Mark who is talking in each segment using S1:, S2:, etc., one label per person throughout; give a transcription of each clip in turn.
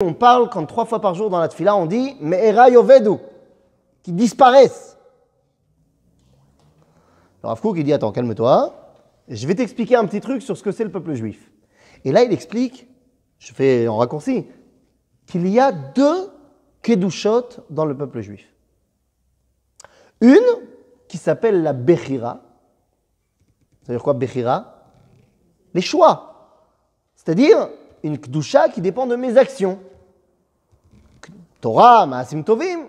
S1: on parle quand trois fois par jour dans la tfila, on dit Me'era yovedu, qui disparaissent. Alors Rav il dit Attends, calme-toi. Je vais t'expliquer un petit truc sur ce que c'est le peuple juif. Et là, il explique, je fais en raccourci, qu'il y a deux kedushot dans le peuple juif. Une qui s'appelle la Bechira. Ça veut dire quoi Bechira? Les choix. C'est-à-dire une kedusha qui dépend de mes actions. Torah, Maasim Tovim,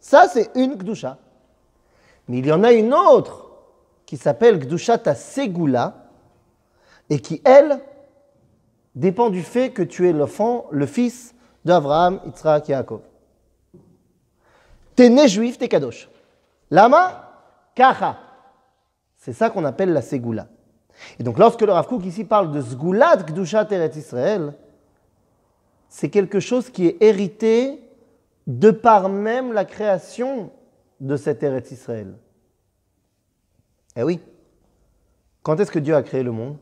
S1: ça c'est une kedusha. Mais il y en a une autre qui s'appelle Gdushat Segula et qui, elle, dépend du fait que tu es l'enfant, le fils d'Abraham, Yitzhak, Yaakov. T'es né juif, t'es kadosh. Lama, kacha. C'est ça qu'on appelle la Segula. Et donc lorsque le Rav Kook ici parle de Sgulat Gdushat Eretz Israël, c'est quelque chose qui est hérité de par même la création de cet Eretz Israël. Eh oui. Quand est-ce que Dieu a créé le monde?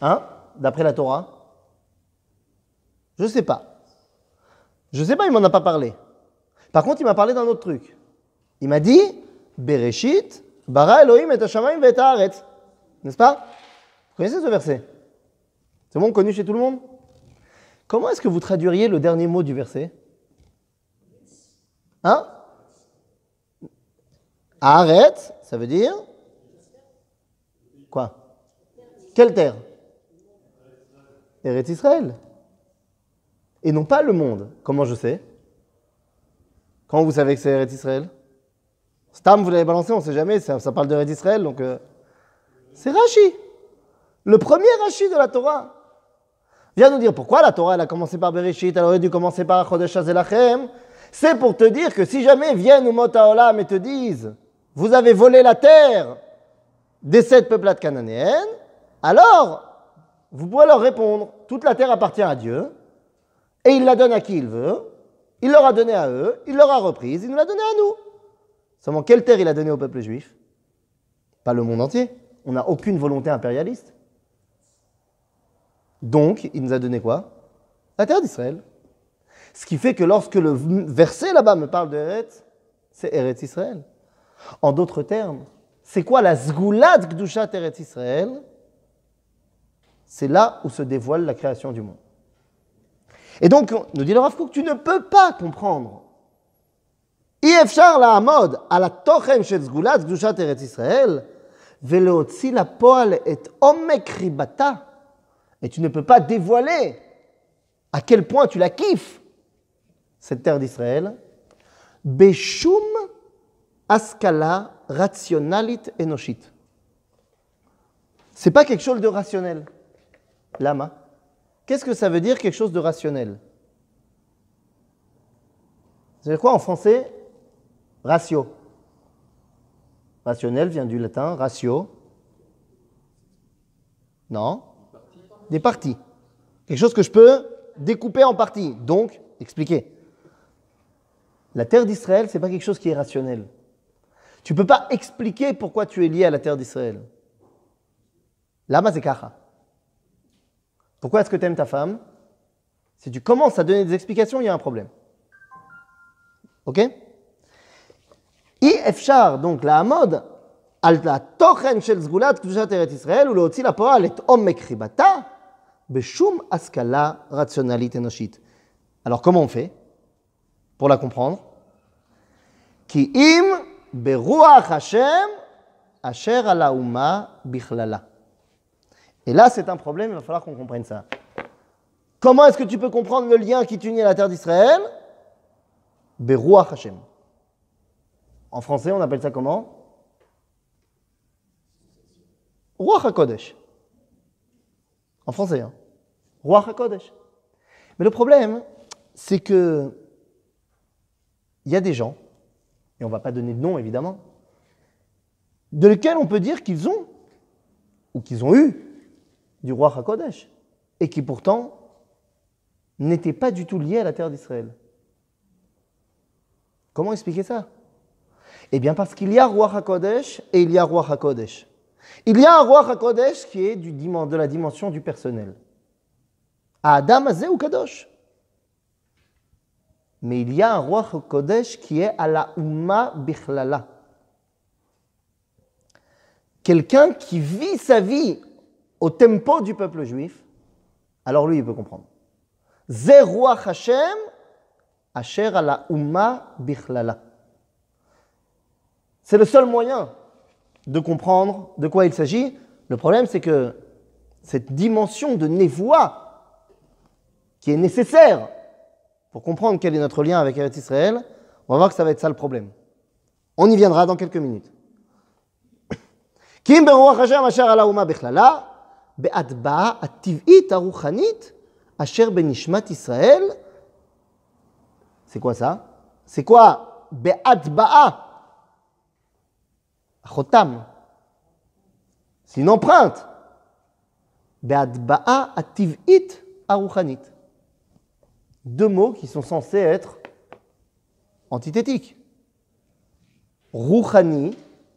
S1: Hein? D'après la Torah? Je ne sais pas. Je ne sais pas, il m'en a pas parlé. Par contre, il m'a parlé d'un autre truc. Il m'a dit Bereshit, bara Elohim et Hashamayim et Haaretz. N'est-ce pas? Vous connaissez ce verset? C'est bon, connu chez tout le monde? Comment est-ce que vous traduiriez le dernier mot du verset? Hein? Arrête, ça veut dire Quoi? Quelle terre? Eretz Israël. Et non pas le monde. Comment je sais? Comment vous savez que c'est Eretz Israël? Stam, vous l'avez balancé, on ne sait jamais, ça, parle d'Eretz Israël, donc euh, c'est Rashi. Le premier Rashi de la Torah. Viens nous dire pourquoi la Torah elle a commencé par Bereshit, elle aurait dû commencer par Chodesh Azelachem. C'est pour te dire que si jamais viennent ou Olam et te disent vous avez volé la terre des sept peuplades cananéennes, alors vous pouvez leur répondre, toute la terre appartient à Dieu, et il la donne à qui il veut, il leur a donné à eux, il leur a reprise, il nous l'a donné à nous. Seulement, quelle terre il a donné au peuple juif? Pas le monde entier. On n'a aucune volonté impérialiste. Donc, il nous a donné quoi? La terre d'Israël. Ce qui fait que lorsque le verset là-bas me parle de Eretz, c'est Eretz Israël. En d'autres termes, c'est quoi la Zgoulat Gdushat Eretz Israël? C'est là où se dévoile la création du monde. Et donc, nous dit le Rav tu ne peux pas comprendre. la mode à la tochem shel Zgoulat Gdushat Eretz Israël, ולהוציא לפועל את עומק חיבתה, et tu ne peux pas dévoiler à quel point tu la kiffes, cette terre d'Israël, Beshum askala rationalit enoshit. C'est pas quelque chose de rationnel. Lama. Qu'est-ce que ça veut dire quelque chose de rationnel C'est quoi en français Ratio. Rationnel vient du latin ratio. Non Des parties. Quelque chose que je peux découper en parties. Donc, expliquer. La terre d'Israël, ce n'est pas quelque chose qui est rationnel. Tu ne peux pas expliquer pourquoi tu es lié à la terre d'Israël. Lama kacha. Pourquoi est-ce que tu aimes ta femme? Si tu commences à donner des explications, il y a un problème. Ok? I efshar, donc la mode, al la tochen shel zgulat kdushat eret Israël, ou להוציא לפועל את עומק חיבתה, בשום השכלה רציונלית אנושית. Alors comment on fait pour la comprendre Ki im Beruach Hashem, Asher alaouma bichlala. Et là, c'est un problème, il va falloir qu'on comprenne ça. Comment est-ce que tu peux comprendre le lien qui t'unit à la terre d'Israël Beruach Hashem. En français, on appelle ça comment? Ruach HaKodesh. En français, hein Ruach HaKodesh. Mais le problème, c'est que il y a des gens et on ne va pas donner de nom évidemment, de lesquels on peut dire qu'ils ont, ou qu'ils ont eu, du roi Hakodesh, et qui pourtant n'étaient pas du tout liés à la terre d'Israël. Comment expliquer ça? Eh bien parce qu'il y a roi Hakodesh et il y a roi Hakodesh. Il y a un roi Hakodesh qui est de la dimension du personnel. Adam Azé ou Kadosh. Mais il y a un roi Kodesh qui est à la Umma Bichlala. Quelqu'un qui vit sa vie au tempo du peuple juif, alors lui, il peut comprendre. Zé roi Hashem, Asher à la Umma Bichlala. C'est le seul moyen de comprendre de quoi il s'agit. Le problème, c'est que cette dimension de névoie qui est nécessaire pour comprendre quel est notre lien avec Eretz Israël, on va voir que ça va être ça le problème. On y viendra dans quelques minutes. Kim ben Israël. C'est quoi ça? C'est quoi? Be'atba'a Chotam. C'est une empreinte. Be'adba'a ativ'it aruchanit. Deux mots qui sont censés être antithétiques. Rouchani,